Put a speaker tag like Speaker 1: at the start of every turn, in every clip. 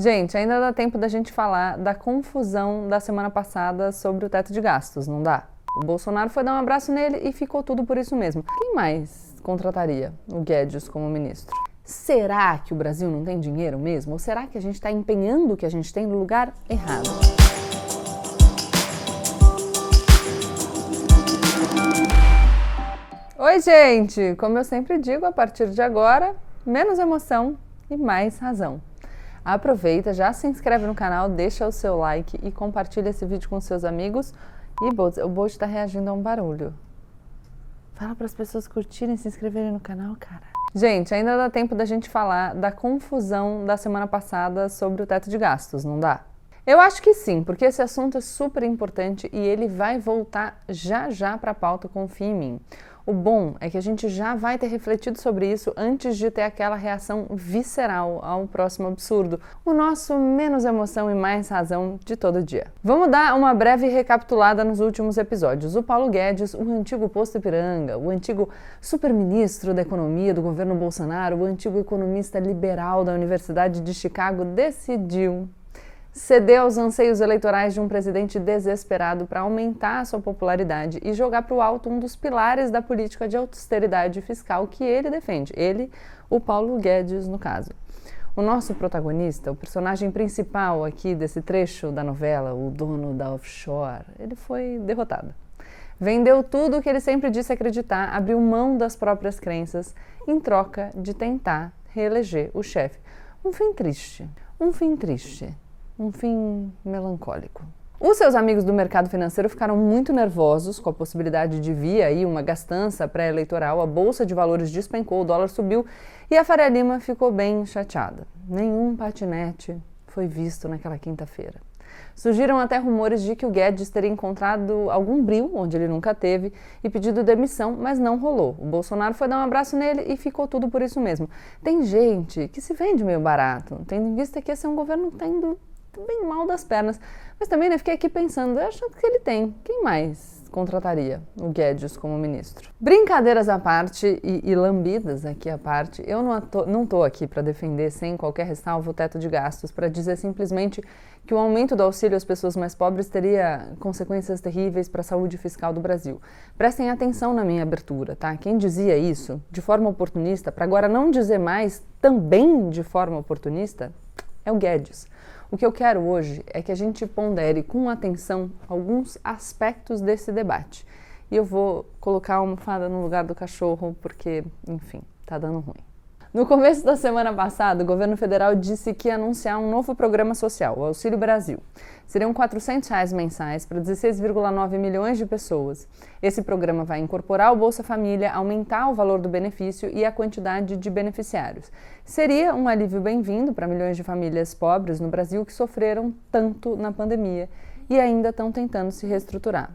Speaker 1: Gente, ainda dá tempo da gente falar da confusão da semana passada sobre o teto de gastos, não dá? O Bolsonaro foi dar um abraço nele e ficou tudo por isso mesmo. Quem mais contrataria o Guedes como ministro? Será que o Brasil não tem dinheiro mesmo? Ou será que a gente está empenhando o que a gente tem no lugar errado? Oi, gente! Como eu sempre digo, a partir de agora, menos emoção e mais razão. Aproveita, já se inscreve no canal, deixa o seu like e compartilha esse vídeo com seus amigos. E Bolt, o Bolt está reagindo a um barulho. Fala para as pessoas curtirem, se inscreverem no canal, cara. Gente, ainda dá tempo da gente falar da confusão da semana passada sobre o teto de gastos, não dá? Eu acho que sim, porque esse assunto é super importante e ele vai voltar já já para a pauta, confia em mim. O bom é que a gente já vai ter refletido sobre isso antes de ter aquela reação visceral ao próximo absurdo. O nosso menos emoção e mais razão de todo dia. Vamos dar uma breve recapitulada nos últimos episódios. O Paulo Guedes, o antigo posto Ipiranga, o antigo superministro da Economia do governo Bolsonaro, o antigo economista liberal da Universidade de Chicago, decidiu ceder aos anseios eleitorais de um presidente desesperado para aumentar sua popularidade e jogar para o alto um dos pilares da política de austeridade fiscal que ele defende. Ele, o Paulo Guedes, no caso. O nosso protagonista, o personagem principal aqui desse trecho da novela, o dono da offshore, ele foi derrotado. Vendeu tudo o que ele sempre disse acreditar, abriu mão das próprias crenças em troca de tentar reeleger o chefe. Um fim triste. Um fim triste um fim melancólico. Os seus amigos do mercado financeiro ficaram muito nervosos com a possibilidade de vir aí uma gastança pré-eleitoral, a bolsa de valores despencou, o dólar subiu e a Faria Lima ficou bem chateada. Nenhum patinete foi visto naquela quinta-feira. Surgiram até rumores de que o Guedes teria encontrado algum bril onde ele nunca teve e pedido demissão, mas não rolou. O Bolsonaro foi dar um abraço nele e ficou tudo por isso mesmo. Tem gente que se vende meio barato, tendo em vista que esse é um governo que está indo bem mal das pernas. Mas também né, fiquei aqui pensando, achando que ele tem. Quem mais contrataria o Guedes como ministro? Brincadeiras à parte e, e lambidas aqui à parte, eu não, tô, não tô aqui para defender sem qualquer ressalva o teto de gastos, para dizer simplesmente que o aumento do auxílio às pessoas mais pobres teria consequências terríveis para a saúde fiscal do Brasil. Prestem atenção na minha abertura, tá? Quem dizia isso de forma oportunista, para agora não dizer mais também de forma oportunista, é o Guedes. O que eu quero hoje é que a gente pondere com atenção alguns aspectos desse debate. E eu vou colocar a almofada no lugar do cachorro, porque, enfim, tá dando ruim. No começo da semana passada, o governo federal disse que ia anunciar um novo programa social, o Auxílio Brasil. Seriam 400 reais mensais para 16,9 milhões de pessoas. Esse programa vai incorporar o Bolsa Família, aumentar o valor do benefício e a quantidade de beneficiários. Seria um alívio bem-vindo para milhões de famílias pobres no Brasil que sofreram tanto na pandemia e ainda estão tentando se reestruturar.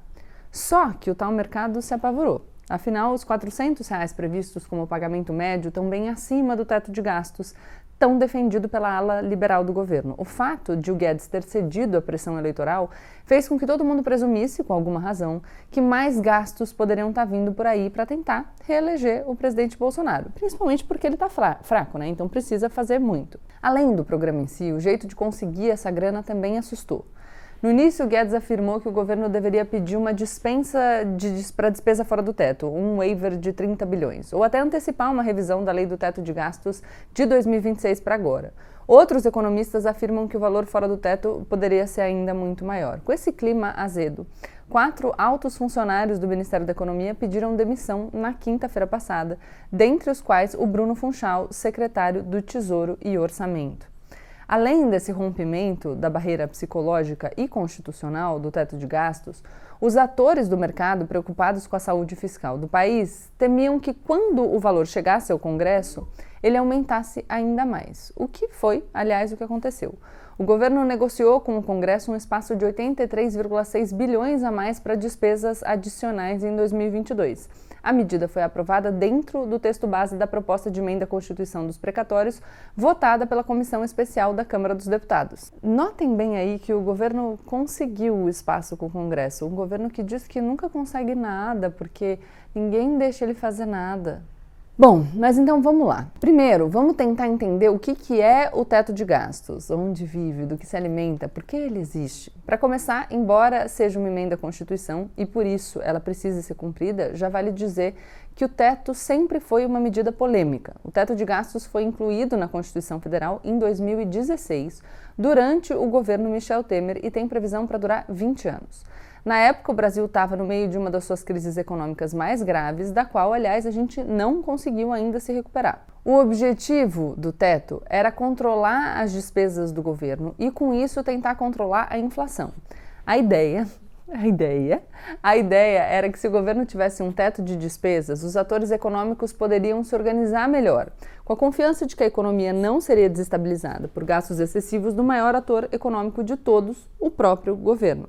Speaker 1: Só que o tal mercado se apavorou. Afinal, os 400 reais previstos como pagamento médio estão bem acima do teto de gastos, tão defendido pela ala liberal do governo. O fato de o Guedes ter cedido à pressão eleitoral fez com que todo mundo presumisse, com alguma razão, que mais gastos poderiam estar tá vindo por aí para tentar reeleger o presidente Bolsonaro, principalmente porque ele está fraco, né? Então precisa fazer muito. Além do programa em si, o jeito de conseguir essa grana também assustou. No início, Guedes afirmou que o governo deveria pedir uma dispensa de, para despesa fora do teto, um waiver de 30 bilhões, ou até antecipar uma revisão da lei do teto de gastos de 2026 para agora. Outros economistas afirmam que o valor fora do teto poderia ser ainda muito maior. Com esse clima azedo, quatro altos funcionários do Ministério da Economia pediram demissão na quinta-feira passada, dentre os quais o Bruno Funchal, secretário do Tesouro e Orçamento. Além desse rompimento da barreira psicológica e constitucional do teto de gastos, os atores do mercado preocupados com a saúde fiscal do país temiam que, quando o valor chegasse ao Congresso, ele aumentasse ainda mais. O que foi, aliás, o que aconteceu. O governo negociou com o Congresso um espaço de 83,6 bilhões a mais para despesas adicionais em 2022 a medida foi aprovada dentro do texto base da proposta de emenda à Constituição dos precatórios, votada pela Comissão Especial da Câmara dos Deputados. Notem bem aí que o governo conseguiu o espaço com o Congresso, um governo que diz que nunca consegue nada porque ninguém deixa ele fazer nada. Bom, mas então vamos lá. Primeiro, vamos tentar entender o que, que é o teto de gastos, onde vive, do que se alimenta, por que ele existe. Para começar, embora seja uma emenda à Constituição e por isso ela precise ser cumprida, já vale dizer que o teto sempre foi uma medida polêmica. O teto de gastos foi incluído na Constituição Federal em 2016, durante o governo Michel Temer, e tem previsão para durar 20 anos. Na época, o Brasil estava no meio de uma das suas crises econômicas mais graves, da qual, aliás, a gente não conseguiu ainda se recuperar. O objetivo do teto era controlar as despesas do governo e, com isso, tentar controlar a inflação. A ideia a ideia, a ideia era que se o governo tivesse um teto de despesas, os atores econômicos poderiam se organizar melhor, com a confiança de que a economia não seria desestabilizada por gastos excessivos do maior ator econômico de todos, o próprio governo.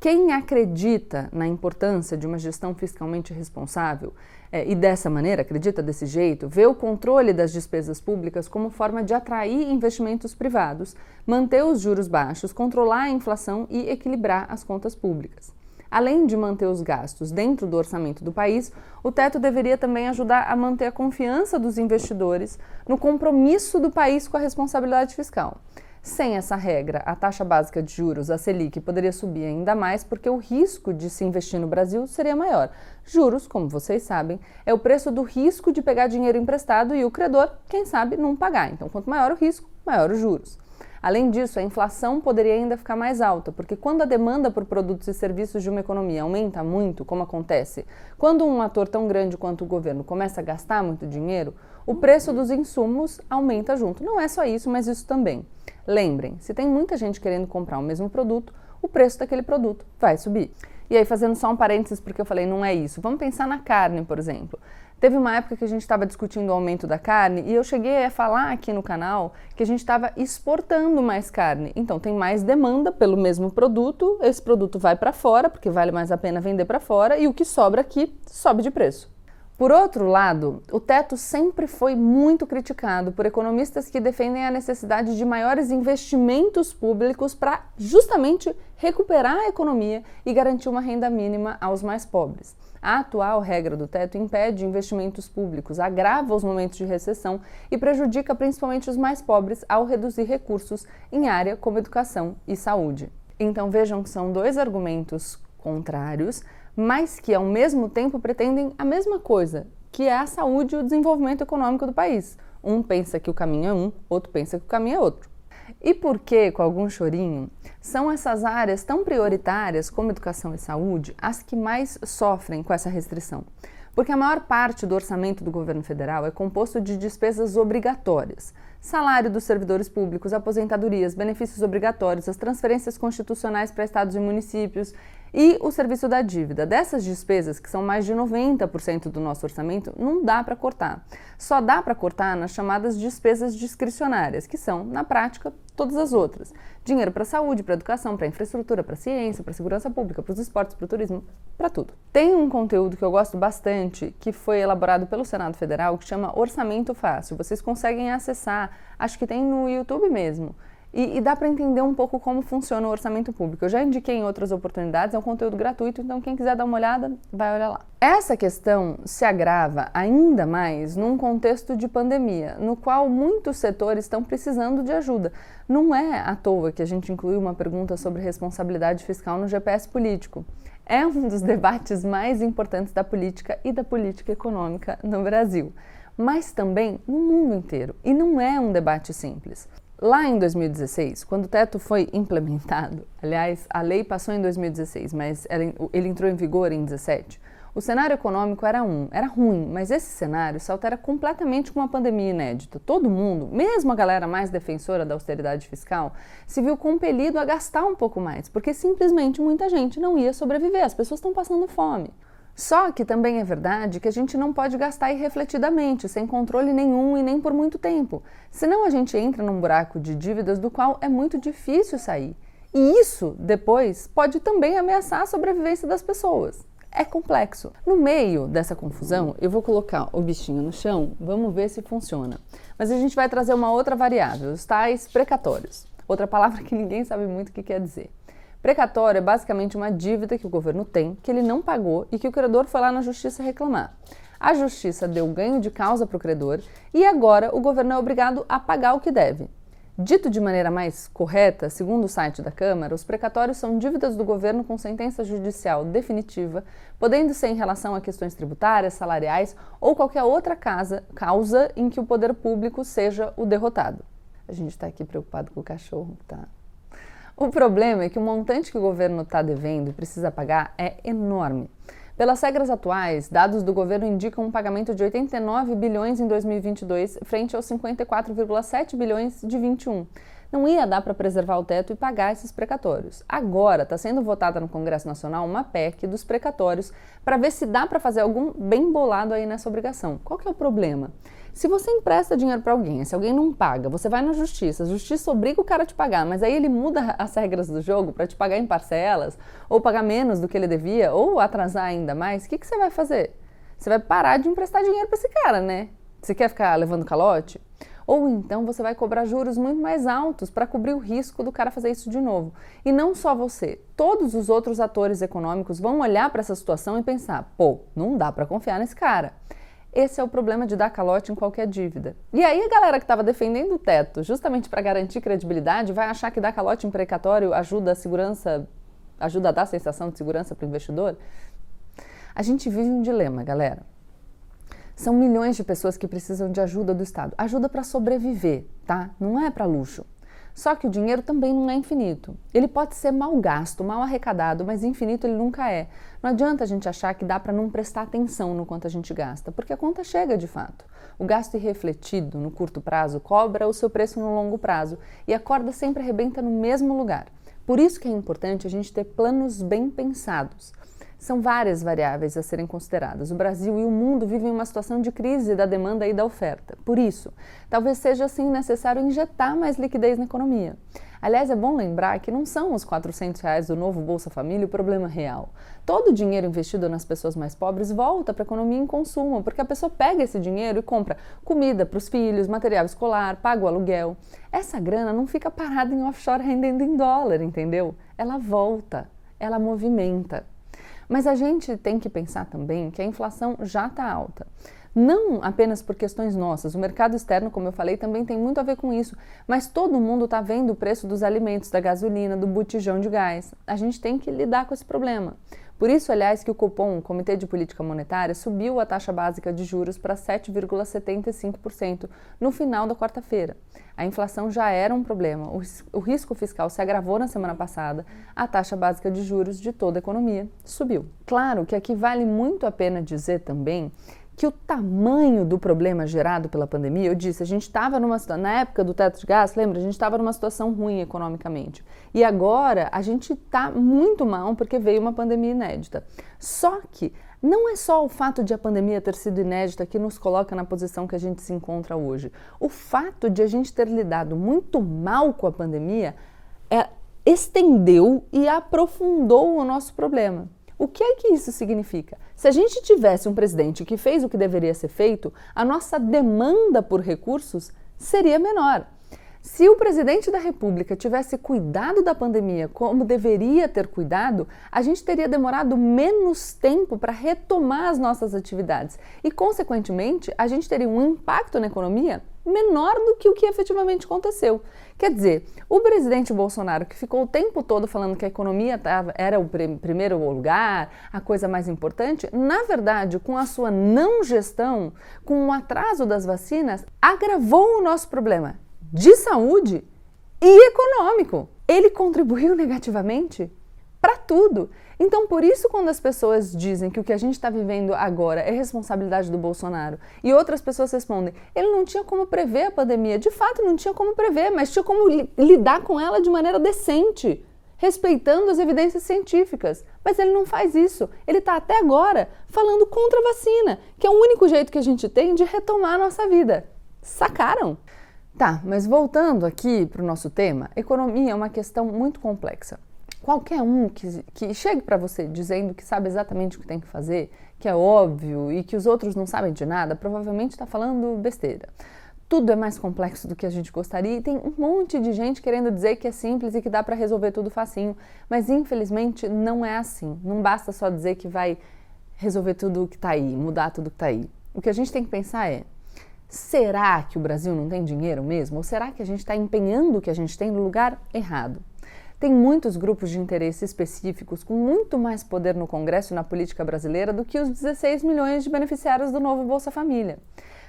Speaker 1: Quem acredita na importância de uma gestão fiscalmente responsável é, e dessa maneira, acredita desse jeito, vê o controle das despesas públicas como forma de atrair investimentos privados, manter os juros baixos, controlar a inflação e equilibrar as contas públicas. Além de manter os gastos dentro do orçamento do país, o teto deveria também ajudar a manter a confiança dos investidores no compromisso do país com a responsabilidade fiscal. Sem essa regra, a taxa básica de juros, a Selic, poderia subir ainda mais porque o risco de se investir no Brasil seria maior. Juros, como vocês sabem, é o preço do risco de pegar dinheiro emprestado e o credor, quem sabe, não pagar. Então, quanto maior o risco, maior os juros. Além disso, a inflação poderia ainda ficar mais alta, porque quando a demanda por produtos e serviços de uma economia aumenta muito, como acontece quando um ator tão grande quanto o governo começa a gastar muito dinheiro, o preço dos insumos aumenta junto. Não é só isso, mas isso também. Lembrem, se tem muita gente querendo comprar o mesmo produto, o preço daquele produto vai subir. E aí, fazendo só um parênteses, porque eu falei, não é isso. Vamos pensar na carne, por exemplo. Teve uma época que a gente estava discutindo o aumento da carne e eu cheguei a falar aqui no canal que a gente estava exportando mais carne. Então tem mais demanda pelo mesmo produto, esse produto vai para fora, porque vale mais a pena vender para fora, e o que sobra aqui sobe de preço. Por outro lado, o teto sempre foi muito criticado por economistas que defendem a necessidade de maiores investimentos públicos para justamente recuperar a economia e garantir uma renda mínima aos mais pobres. A atual regra do teto impede investimentos públicos, agrava os momentos de recessão e prejudica principalmente os mais pobres ao reduzir recursos em área como educação e saúde. Então vejam que são dois argumentos contrários mas que ao mesmo tempo pretendem a mesma coisa, que é a saúde e o desenvolvimento econômico do país. Um pensa que o caminho é um, outro pensa que o caminho é outro. E por que, com algum chorinho, são essas áreas tão prioritárias como educação e saúde as que mais sofrem com essa restrição? Porque a maior parte do orçamento do governo federal é composto de despesas obrigatórias. Salário dos servidores públicos, aposentadorias, benefícios obrigatórios, as transferências constitucionais para estados e municípios e o serviço da dívida. Dessas despesas, que são mais de 90% do nosso orçamento, não dá para cortar. Só dá para cortar nas chamadas despesas discricionárias, que são, na prática, todas as outras. Dinheiro para saúde, para educação, para infraestrutura, para ciência, para segurança pública, para os esportes, para o turismo, para tudo. Tem um conteúdo que eu gosto bastante, que foi elaborado pelo Senado Federal, que chama Orçamento Fácil. Vocês conseguem acessar, acho que tem no YouTube mesmo. E, e, dá para entender um pouco como funciona o orçamento público. Eu já indiquei em outras oportunidades, é um conteúdo gratuito, então quem quiser dar uma olhada, vai olhar lá. Essa questão se agrava ainda mais num contexto de pandemia, no qual muitos setores estão precisando de ajuda. Não é à toa que a gente incluiu uma pergunta sobre responsabilidade fiscal no GPS político. É um dos debates mais importantes da política e da política econômica no Brasil, mas também no mundo inteiro. E não é um debate simples. Lá em 2016, quando o teto foi implementado, aliás, a lei passou em 2016, mas ele entrou em vigor em 2017, o cenário econômico era um, era ruim, mas esse cenário se altera completamente com uma pandemia inédita. Todo mundo, mesmo a galera mais defensora da austeridade fiscal, se viu compelido a gastar um pouco mais, porque simplesmente muita gente não ia sobreviver, as pessoas estão passando fome. Só que também é verdade que a gente não pode gastar irrefletidamente, sem controle nenhum e nem por muito tempo. Senão a gente entra num buraco de dívidas do qual é muito difícil sair. E isso, depois, pode também ameaçar a sobrevivência das pessoas. É complexo. No meio dessa confusão, eu vou colocar o bichinho no chão, vamos ver se funciona. Mas a gente vai trazer uma outra variável, os tais precatórios. Outra palavra que ninguém sabe muito o que quer dizer. Precatório é basicamente uma dívida que o governo tem, que ele não pagou e que o credor foi lá na justiça reclamar. a justiça deu ganho de causa para o credor e agora o governo é obrigado a pagar o que deve. Dito de maneira mais correta, segundo o site da Câmara, os precatórios são dívidas do governo com sentença judicial definitiva, podendo ser em relação a questões tributárias, salariais ou qualquer outra casa, causa em que o poder público seja o derrotado. A gente está aqui preocupado com o cachorro, tá? O problema é que o montante que o governo está devendo e precisa pagar é enorme. Pelas regras atuais, dados do governo indicam um pagamento de 89 bilhões em 2022 frente aos 54,7 bilhões de 21. Não ia dar para preservar o teto e pagar esses precatórios. Agora está sendo votada no Congresso Nacional uma PEC dos precatórios para ver se dá para fazer algum bem bolado aí nessa obrigação. Qual que é o problema? Se você empresta dinheiro para alguém, se alguém não paga, você vai na justiça, a justiça obriga o cara a te pagar, mas aí ele muda as regras do jogo para te pagar em parcelas, ou pagar menos do que ele devia, ou atrasar ainda mais, o que, que você vai fazer? Você vai parar de emprestar dinheiro para esse cara, né? Você quer ficar levando calote? Ou então você vai cobrar juros muito mais altos para cobrir o risco do cara fazer isso de novo. E não só você, todos os outros atores econômicos vão olhar para essa situação e pensar: pô, não dá para confiar nesse cara. Esse é o problema de dar calote em qualquer dívida. E aí a galera que estava defendendo o teto, justamente para garantir credibilidade, vai achar que dar calote em precatório ajuda a segurança, ajuda a dar a sensação de segurança para o investidor? A gente vive um dilema, galera. São milhões de pessoas que precisam de ajuda do Estado. Ajuda para sobreviver, tá? Não é para luxo. Só que o dinheiro também não é infinito. Ele pode ser mal gasto, mal arrecadado, mas infinito ele nunca é. Não adianta a gente achar que dá para não prestar atenção no quanto a gente gasta, porque a conta chega de fato. O gasto irrefletido no curto prazo cobra o seu preço no longo prazo e a corda sempre arrebenta no mesmo lugar. Por isso que é importante a gente ter planos bem pensados. São várias variáveis a serem consideradas. O Brasil e o mundo vivem uma situação de crise da demanda e da oferta. Por isso, talvez seja assim necessário injetar mais liquidez na economia. Aliás, é bom lembrar que não são os 400 reais do novo Bolsa Família o problema real. Todo o dinheiro investido nas pessoas mais pobres volta para a economia em consumo, porque a pessoa pega esse dinheiro e compra comida para os filhos, material escolar, paga o aluguel. Essa grana não fica parada em offshore rendendo em dólar, entendeu? Ela volta, ela movimenta. Mas a gente tem que pensar também que a inflação já está alta. Não apenas por questões nossas, o mercado externo, como eu falei, também tem muito a ver com isso, mas todo mundo está vendo o preço dos alimentos, da gasolina, do botijão de gás. A gente tem que lidar com esse problema. Por isso, aliás, que o Copom, o Comitê de Política Monetária, subiu a taxa básica de juros para 7,75% no final da quarta-feira. A inflação já era um problema, o risco fiscal se agravou na semana passada, a taxa básica de juros de toda a economia subiu. Claro que aqui vale muito a pena dizer também que o tamanho do problema gerado pela pandemia, eu disse, a gente estava numa na época do teto de gás, lembra? A gente estava numa situação ruim economicamente. E agora a gente está muito mal porque veio uma pandemia inédita. Só que não é só o fato de a pandemia ter sido inédita que nos coloca na posição que a gente se encontra hoje. O fato de a gente ter lidado muito mal com a pandemia é, estendeu e aprofundou o nosso problema. O que é que isso significa? Se a gente tivesse um presidente que fez o que deveria ser feito, a nossa demanda por recursos seria menor. Se o presidente da República tivesse cuidado da pandemia como deveria ter cuidado, a gente teria demorado menos tempo para retomar as nossas atividades e, consequentemente, a gente teria um impacto na economia menor do que o que efetivamente aconteceu. Quer dizer, o presidente Bolsonaro, que ficou o tempo todo falando que a economia tava, era o pr primeiro lugar, a coisa mais importante, na verdade, com a sua não gestão, com o atraso das vacinas, agravou o nosso problema de saúde e econômico. Ele contribuiu negativamente para tudo. Então, por isso, quando as pessoas dizem que o que a gente está vivendo agora é responsabilidade do Bolsonaro e outras pessoas respondem, ele não tinha como prever a pandemia. De fato, não tinha como prever, mas tinha como li lidar com ela de maneira decente, respeitando as evidências científicas. Mas ele não faz isso. Ele está até agora falando contra a vacina, que é o único jeito que a gente tem de retomar a nossa vida. Sacaram? Tá, mas voltando aqui para o nosso tema, economia é uma questão muito complexa qualquer um que, que chegue para você dizendo que sabe exatamente o que tem que fazer, que é óbvio e que os outros não sabem de nada, provavelmente está falando besteira. Tudo é mais complexo do que a gente gostaria e tem um monte de gente querendo dizer que é simples e que dá para resolver tudo facinho, mas infelizmente não é assim. Não basta só dizer que vai resolver tudo o que está aí, mudar tudo o que está aí. O que a gente tem que pensar é: será que o Brasil não tem dinheiro mesmo? Ou será que a gente está empenhando o que a gente tem no lugar errado? Tem muitos grupos de interesse específicos com muito mais poder no Congresso e na política brasileira do que os 16 milhões de beneficiários do novo Bolsa Família.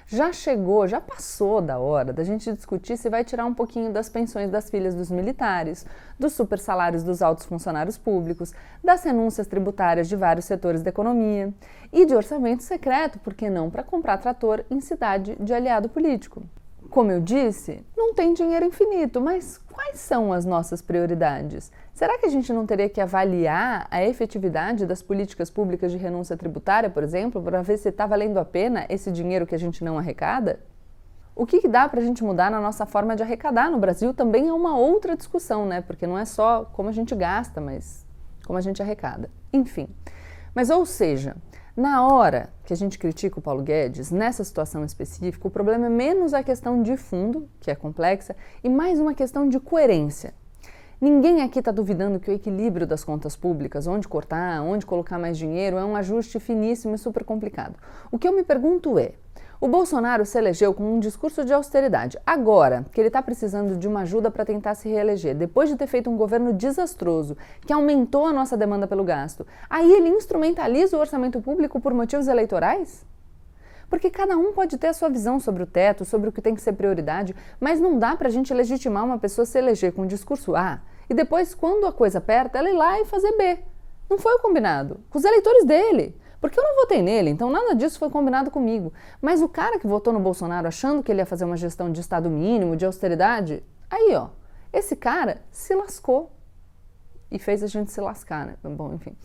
Speaker 1: Já chegou, já passou da hora da gente discutir se vai tirar um pouquinho das pensões das filhas dos militares, dos super salários dos altos funcionários públicos, das renúncias tributárias de vários setores da economia e de orçamento secreto, por que não, para comprar trator em cidade de aliado político. Como eu disse, não tem dinheiro infinito, mas quais são as nossas prioridades? Será que a gente não teria que avaliar a efetividade das políticas públicas de renúncia tributária, por exemplo, para ver se está valendo a pena esse dinheiro que a gente não arrecada? O que, que dá para a gente mudar na nossa forma de arrecadar no Brasil também é uma outra discussão, né? Porque não é só como a gente gasta, mas como a gente arrecada. Enfim. Mas, ou seja, na hora que a gente critica o Paulo Guedes, nessa situação específica, o problema é menos a questão de fundo, que é complexa, e mais uma questão de coerência. Ninguém aqui está duvidando que o equilíbrio das contas públicas, onde cortar, onde colocar mais dinheiro, é um ajuste finíssimo e super complicado. O que eu me pergunto é: o Bolsonaro se elegeu com um discurso de austeridade. Agora que ele está precisando de uma ajuda para tentar se reeleger, depois de ter feito um governo desastroso que aumentou a nossa demanda pelo gasto, aí ele instrumentaliza o orçamento público por motivos eleitorais? Porque cada um pode ter a sua visão sobre o teto, sobre o que tem que ser prioridade, mas não dá para a gente legitimar uma pessoa se eleger com um discurso A e depois, quando a coisa aperta, ela ir lá e fazer B. Não foi o combinado. Com os eleitores dele. Porque eu não votei nele, então nada disso foi combinado comigo. Mas o cara que votou no Bolsonaro achando que ele ia fazer uma gestão de Estado mínimo, de austeridade, aí ó, esse cara se lascou. E fez a gente se lascar, né? Bom, enfim.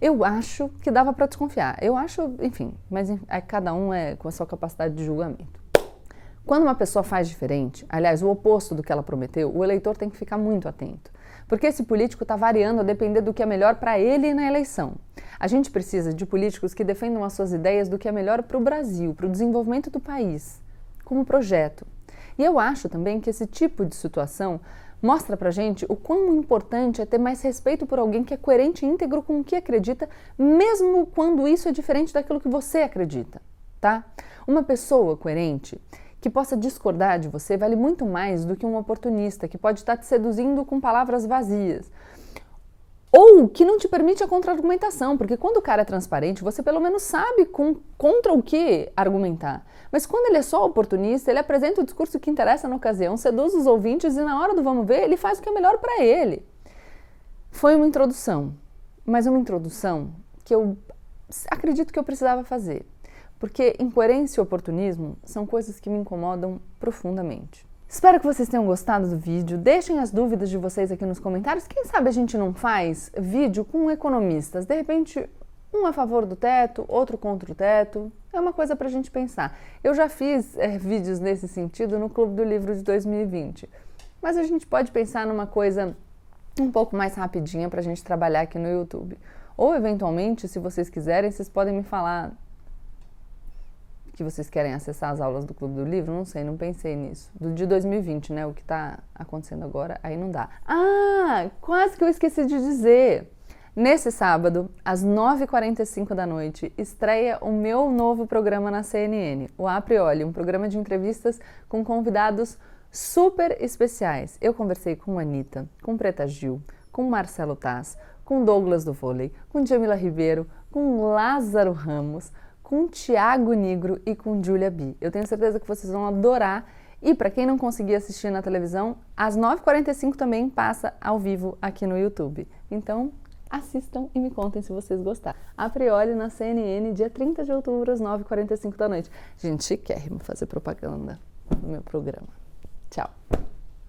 Speaker 1: Eu acho que dava para desconfiar. Eu acho, enfim, mas é, cada um é com a sua capacidade de julgamento. Quando uma pessoa faz diferente, aliás, o oposto do que ela prometeu, o eleitor tem que ficar muito atento. Porque esse político está variando a depender do que é melhor para ele na eleição. A gente precisa de políticos que defendam as suas ideias do que é melhor para o Brasil, para o desenvolvimento do país, como projeto. E eu acho também que esse tipo de situação mostra pra gente o quão importante é ter mais respeito por alguém que é coerente e íntegro com o que acredita, mesmo quando isso é diferente daquilo que você acredita, tá? Uma pessoa coerente que possa discordar de você vale muito mais do que um oportunista que pode estar te seduzindo com palavras vazias. Ou que não te permite a contra-argumentação, porque quando o cara é transparente, você pelo menos sabe com, contra o que argumentar. Mas quando ele é só oportunista, ele apresenta o discurso que interessa na ocasião, seduz os ouvintes e na hora do vamos ver, ele faz o que é melhor para ele. Foi uma introdução, mas uma introdução que eu acredito que eu precisava fazer. Porque incoerência e oportunismo são coisas que me incomodam profundamente. Espero que vocês tenham gostado do vídeo. Deixem as dúvidas de vocês aqui nos comentários. Quem sabe a gente não faz vídeo com economistas? De repente, um a favor do teto, outro contra o teto. É uma coisa para a gente pensar. Eu já fiz é, vídeos nesse sentido no Clube do Livro de 2020. Mas a gente pode pensar numa coisa um pouco mais rapidinha para a gente trabalhar aqui no YouTube. Ou, eventualmente, se vocês quiserem, vocês podem me falar que vocês querem acessar as aulas do Clube do Livro? Não sei, não pensei nisso. Do de 2020, né? O que está acontecendo agora, aí não dá. Ah, quase que eu esqueci de dizer. Nesse sábado, às 9h45 da noite, estreia o meu novo programa na CNN, o Aprioli, um programa de entrevistas com convidados super especiais. Eu conversei com Anitta, com Preta Gil, com Marcelo Taz, com Douglas do Vôlei, com Jamila Ribeiro, com Lázaro Ramos, com Tiago Negro e com Julia B. Eu tenho certeza que vocês vão adorar. E para quem não conseguir assistir na televisão, às 9h45 também passa ao vivo aqui no YouTube. Então, assistam e me contem se vocês gostaram. A priori na CNN, dia 30 de outubro, às 9h45 da noite. Gente, chiquérrimo fazer propaganda no meu programa. Tchau!